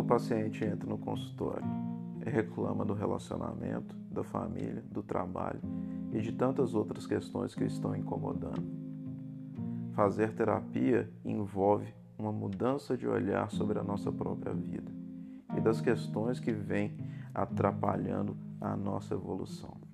o paciente entra no consultório e reclama do relacionamento, da família, do trabalho e de tantas outras questões que o estão incomodando. Fazer terapia envolve uma mudança de olhar sobre a nossa própria vida e das questões que vêm atrapalhando a nossa evolução.